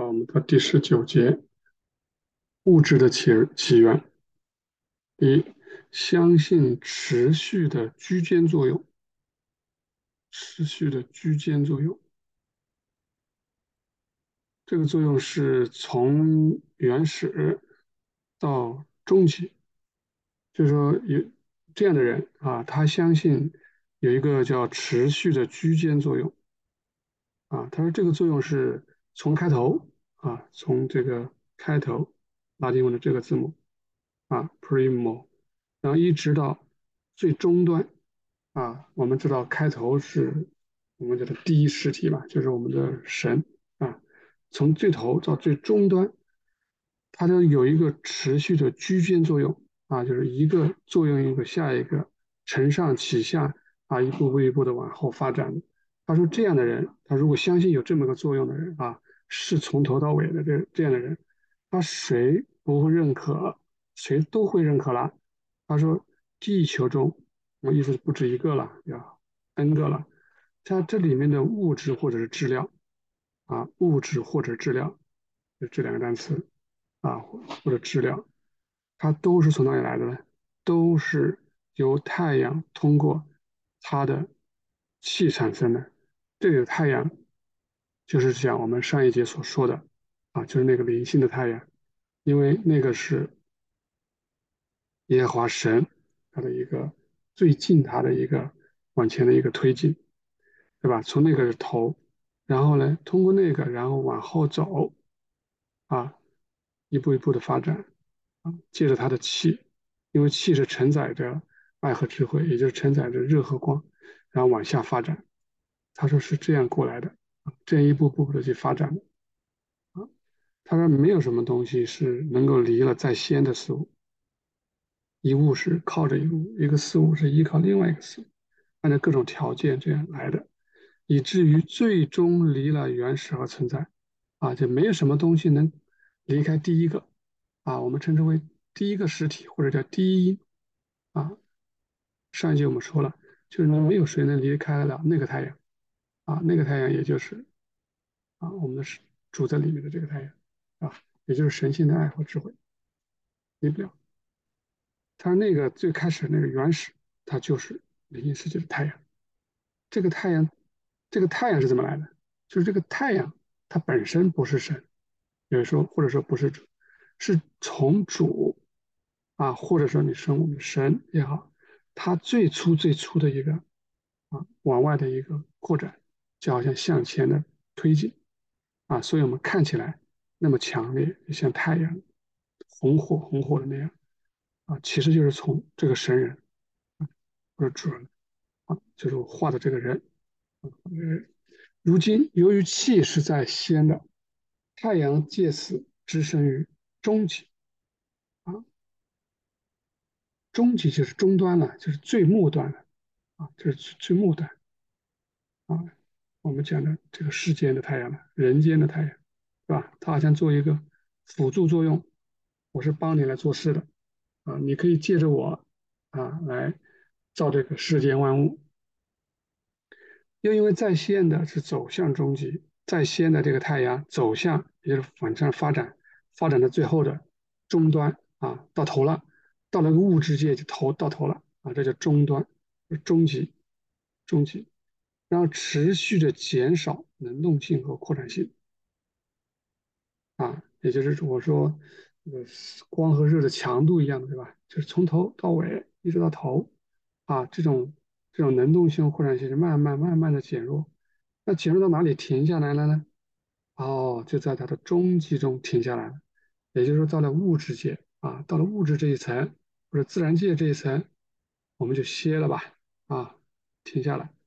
啊，我们到第十九节，物质的起起源。一，相信持续的居间作用，持续的居间作用，这个作用是从原始到终极，就是说有这样的人啊，他相信有一个叫持续的居间作用，啊，他说这个作用是。从开头啊，从这个开头拉丁文的这个字母啊，primo，然后一直到最终端啊，我们知道开头是我们叫做第一实体嘛，就是我们的神啊，从最头到最终端，它都有一个持续的居间作用啊，就是一个作用一个下一个，承上启下啊，一步步一步的往后发展。他说这样的人，他如果相信有这么个作用的人啊。是从头到尾的这这样的人，他谁不会认可，谁都会认可了。他说，地球中，我意思是不止一个了，要 n 个了。它这里面的物质或者是质量，啊，物质或者质量，就这两个单词，啊，或者质量，它都是从哪里来的呢？都是由太阳通过它的气产生的。这个太阳。就是讲我们上一节所说的啊，就是那个灵性的太阳，因为那个是耶和华神他的一个最近他的一个往前的一个推进，对吧？从那个头，然后呢，通过那个，然后往后走，啊，一步一步的发展，啊，借着他的气，因为气是承载着爱和智慧，也就是承载着热和光，然后往下发展。他说是这样过来的。这样一步步的去发展，啊，他说没有什么东西是能够离了在先的事物，一物是靠着一物，一个事物是依靠另外一个事物，按照各种条件这样来的，以至于最终离了原始而存在，啊，就没有什么东西能离开第一个，啊，我们称之为第一个实体或者叫第一，啊，上一节我们说了，就是没有谁能离开了那个太阳。啊，那个太阳也就是啊，我们是住在里面的这个太阳啊，也就是神性的爱和智慧，离不了。他那个最开始那个原始，它就是灵性世界的太阳。这个太阳，这个太阳是怎么来的？就是这个太阳它本身不是神，有人说或者说不是主，是从主啊，或者说你说我们神也好，它最初最初的一个啊往外的一个扩展。就好像向前的推进啊，所以我们看起来那么强烈，就像太阳红火红火的那样啊，其实就是从这个神人啊，或者主人啊，就是我画的这个人啊，如今由于气是在先的，太阳借此置身于终极啊，终极就是终端了，就是最末端了啊，这是最末端啊。我们讲的这个世间的太阳人间的太阳，是吧？它好像做一个辅助作用，我是帮你来做事的，啊，你可以借着我，啊，来造这个世间万物。又因为在线的是走向终极，在先的这个太阳走向，也就是往上发展，发展到最后的终端，啊，到头了，到了物质界就头到头了，啊，这叫终端，终极，终极。然后持续的减少能动性和扩展性，啊，也就是我说，这个光和热的强度一样的，对吧？就是从头到尾一直到头，啊，这种这种能动性和、扩展性是慢慢慢慢的减弱。那减弱到哪里停下来了呢？哦，就在它的终极中停下来了。也就是说，到了物质界啊，到了物质这一层或者自然界这一层，我们就歇了吧，啊，停下来。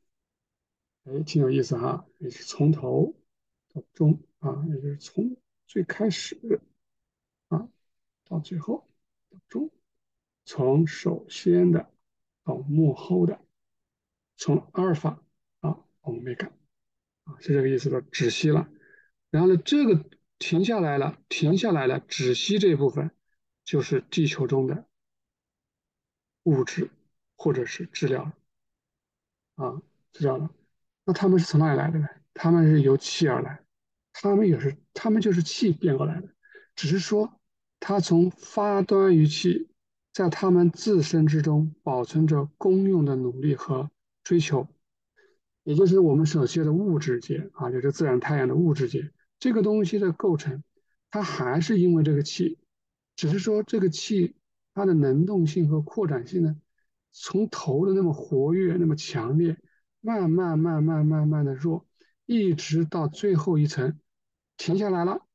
哎，挺有意思哈，也是从头到中啊，也就是从最开始啊到最后到中，从首先的到幕后的，从阿尔法啊欧米伽啊，是这个意思的，止息了。然后呢，这个停下来了，停下来了，止息这一部分就是地球中的物质或者是质量啊，知道了。那他们是从哪里来的呢？他们是由气而来，他们也是，他们就是气变过来的，只是说它从发端于气，在他们自身之中保存着功用的努力和追求，也就是我们所说的物质界啊，就是自然太阳的物质界。这个东西的构成，它还是因为这个气，只是说这个气它的能动性和扩展性呢，从头的那么活跃、那么强烈，慢慢、慢慢、慢慢的弱，一直到最后一层。停下来了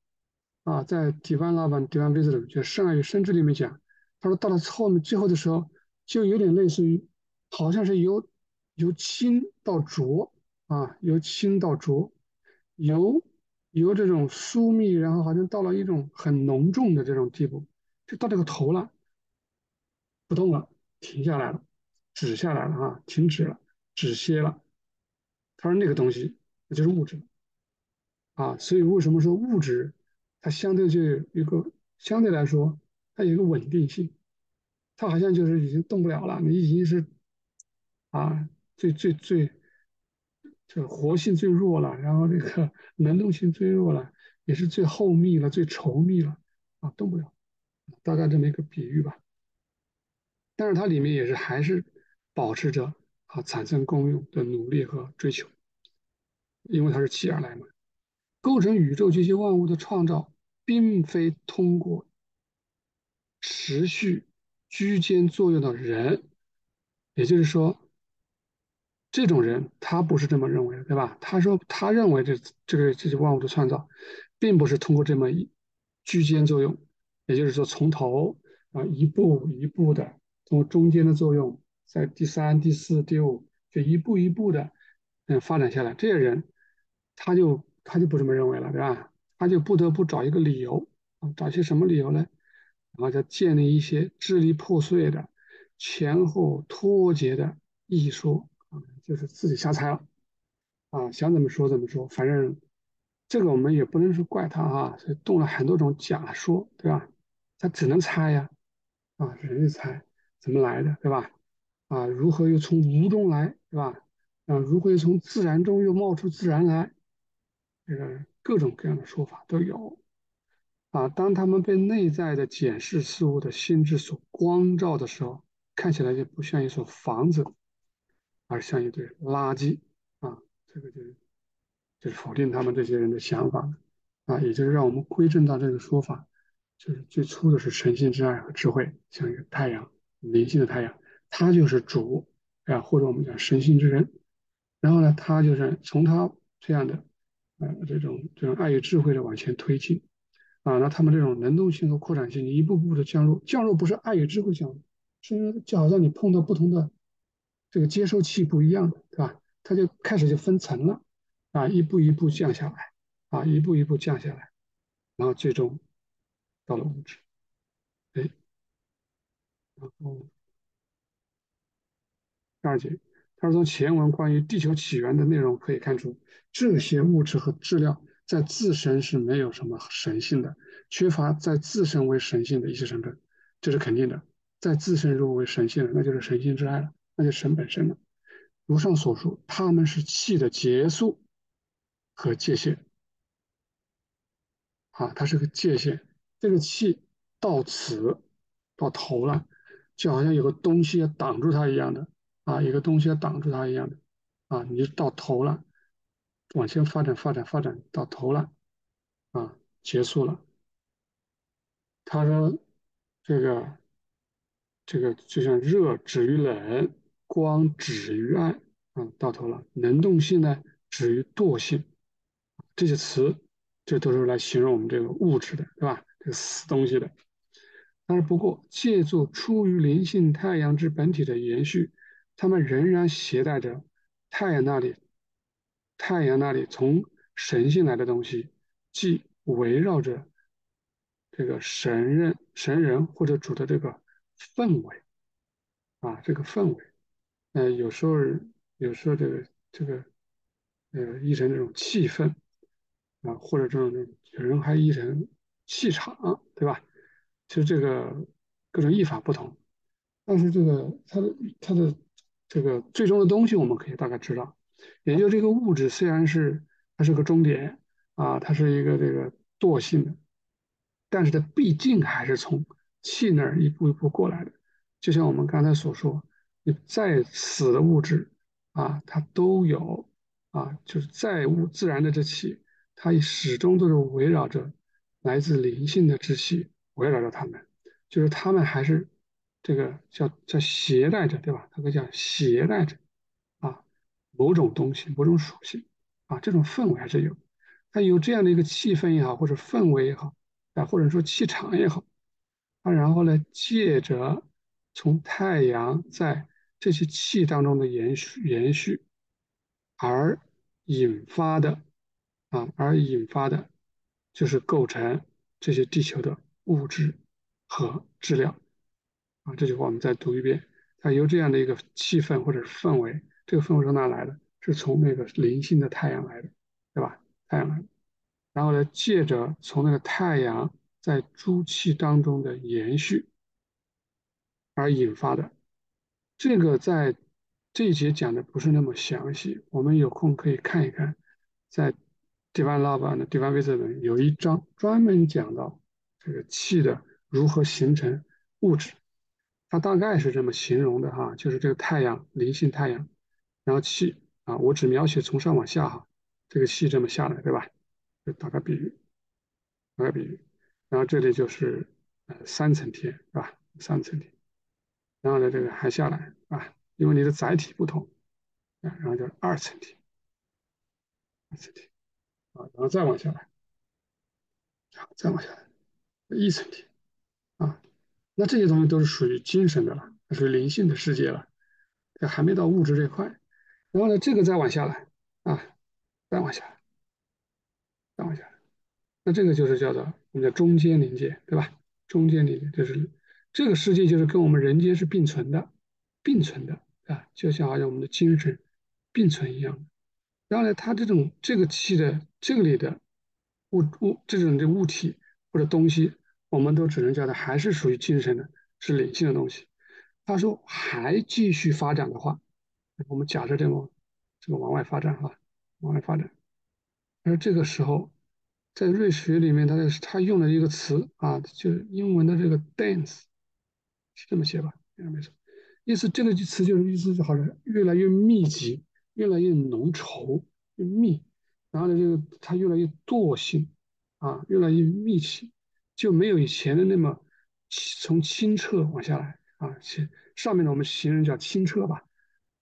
啊，在 Divine Love and Divine Wisdom 就圣爱与生智里面讲，他说到了后面最后的时候，就有点类似于，好像是由由清到浊啊，由清到浊，由由这种疏密，然后好像到了一种很浓重的这种地步，就到这个头了，不动了，停下来了，止下来了啊，停止了，止歇了。他说那个东西那就是物质。啊，所以为什么说物质它相对就有一个相对来说它有一个稳定性，它好像就是已经动不了了，你已经是啊最最最这活性最弱了，然后这个能动性最弱了，也是最厚密了、最稠密了啊，动不了，大概这么一个比喻吧。但是它里面也是还是保持着啊产生功用的努力和追求，因为它是气而来嘛。构成宇宙这些万物的创造，并非通过持续居间作用的人，也就是说，这种人他不是这么认为的，对吧？他说他认为这这个这些万物的创造，并不是通过这么一居间作用，也就是说从头啊一步一步的，通过中间的作用，在第三、第四、第五，就一步一步的嗯发展下来，这些人他就。他就不这么认为了，对吧？他就不得不找一个理由啊，找些什么理由呢？然后就建立一些支离破碎的、前后脱节的艺说啊，就是自己瞎猜了啊，想怎么说怎么说，反正这个我们也不能说怪他哈，所以动了很多种假说，对吧？他只能猜呀，啊，人家猜怎么来的，对吧？啊，如何又从无中来，是吧？啊，如何又从自然中又冒出自然来？这个各种各样的说法都有啊。当他们被内在的检视事物的心智所光照的时候，看起来就不像一所房子，而像一堆垃圾啊。这个就是就是否定他们这些人的想法啊，也就是让我们归正到这个说法，就是最初的是神性之爱和智慧，像一个太阳，灵性的太阳，它就是主啊，或者我们讲神性之人。然后呢，他就是从他这样的。呃，这种这种爱与智慧的往前推进，啊，那他们这种能动性和扩展性一步步的降落，降落不是爱与智慧降落，是就好像你碰到不同的这个接收器不一样的，对吧？它就开始就分层了，啊，一步一步降下来，啊，一步一步降下来，然后最终到了物质，哎，然后二节。他说：“从前文关于地球起源的内容可以看出，这些物质和质量在自身是没有什么神性的，缺乏在自身为神性的一些成分，这是肯定的。在自身如果为神性的，那就是神性之爱了，那就神本身了。如上所述，他们是气的结束和界限。啊，它是个界限，这个气到此到头了，就好像有个东西要挡住它一样的。”啊，一个东西要挡住它一样的，啊，你就到头了，往前发展，发展，发展到头了，啊，结束了。他说，这个，这个就像热止于冷，光止于暗，啊，到头了。能动性呢，止于惰性，这些词，这都是来形容我们这个物质的，对吧？这个死东西的。但是不过，借助出于灵性太阳之本体的延续。他们仍然携带着太阳那里，太阳那里从神性来的东西，即围绕着这个神人、神人或者主的这个氛围啊，这个氛围，呃，有时候有时候这个这个呃译成这种气氛啊，或者这种有人还译成气场，对吧？其实这个各种译法不同，但是这个它的它的。这个最终的东西我们可以大概知道，也就这个物质虽然是它是个终点啊，它是一个这个惰性的，但是它毕竟还是从气那儿一步一步过来的。就像我们刚才所说，你再死的物质啊，它都有啊，就是再物自然的这气，它始终都是围绕着来自灵性的之气围绕着它们，就是它们还是这个叫叫携带着，对吧？它可以叫携带着啊某种东西、某种属性啊，这种氛围还是有。它有这样的一个气氛也好，或者氛围也好啊，或者说气场也好啊，然后呢，借着从太阳在这些气当中的延续延续而引发的啊，而引发的，就是构成这些地球的物质和质量啊。这句话我们再读一遍：它由这样的一个气氛或者是氛围，这个氛围从哪来的？是从那个灵性的太阳来的，对吧？太阳来，然后呢，借着从那个太阳在诸气当中的延续而引发的，这个在这一节讲的不是那么详细，我们有空可以看一看，在 Divine Love and Divine Wisdom 有一章专门讲到这个气的如何形成物质，它大概是这么形容的哈，就是这个太阳灵性太阳，然后气啊，我只描写从上往下哈。这个气这么下来，对吧？就打个比喻，打个比喻，然后这里就是呃三层天，是吧？三层天，然后呢，这个还下来啊，因为你的载体不同啊，然后就是二层天，二层天啊，然后再往下来，好，再往下来，一层天啊，那这些东西都是属于精神的了，属于灵性的世界了，还没到物质这块，然后呢，这个再往下来啊。再往下，再往下，那这个就是叫做我们叫中间临界，对吧？中间临界就是这个世界就是跟我们人间是并存的，并存的啊，就像好像我们的精神并存一样。然后呢，它这种这个气的这个里的物物这种的物体或者东西，我们都只能叫它还是属于精神的，是理性的东西。他说还继续发展的话，我们假设这么这个往外发展哈。往外发展，而这个时候，在瑞士里面，他他用了一个词啊，就是英文的这个 dense，是这么写吧？应该没错。意思这个词就是意思就好像越来越密集，越来越浓稠、越密，然后呢，这个它越来越惰性啊，越来越密集，就没有以前的那么从清澈往下来啊，上上面的我们形容叫清澈吧，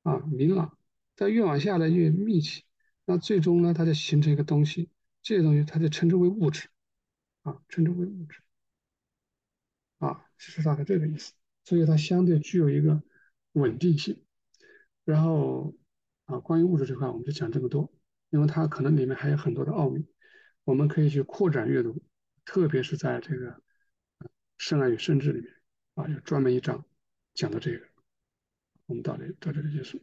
啊，明朗，但越往下来越密集。那最终呢，它就形成一个东西，这些东西它就称之为物质，啊，称之为物质，啊，是大概这个意思。所以它相对具有一个稳定性。然后啊，关于物质这块，我们就讲这么多，因为它可能里面还有很多的奥秘，我们可以去扩展阅读，特别是在这个《圣爱与圣智》里面啊，有专门一章讲的这个。我们到这到这里结束。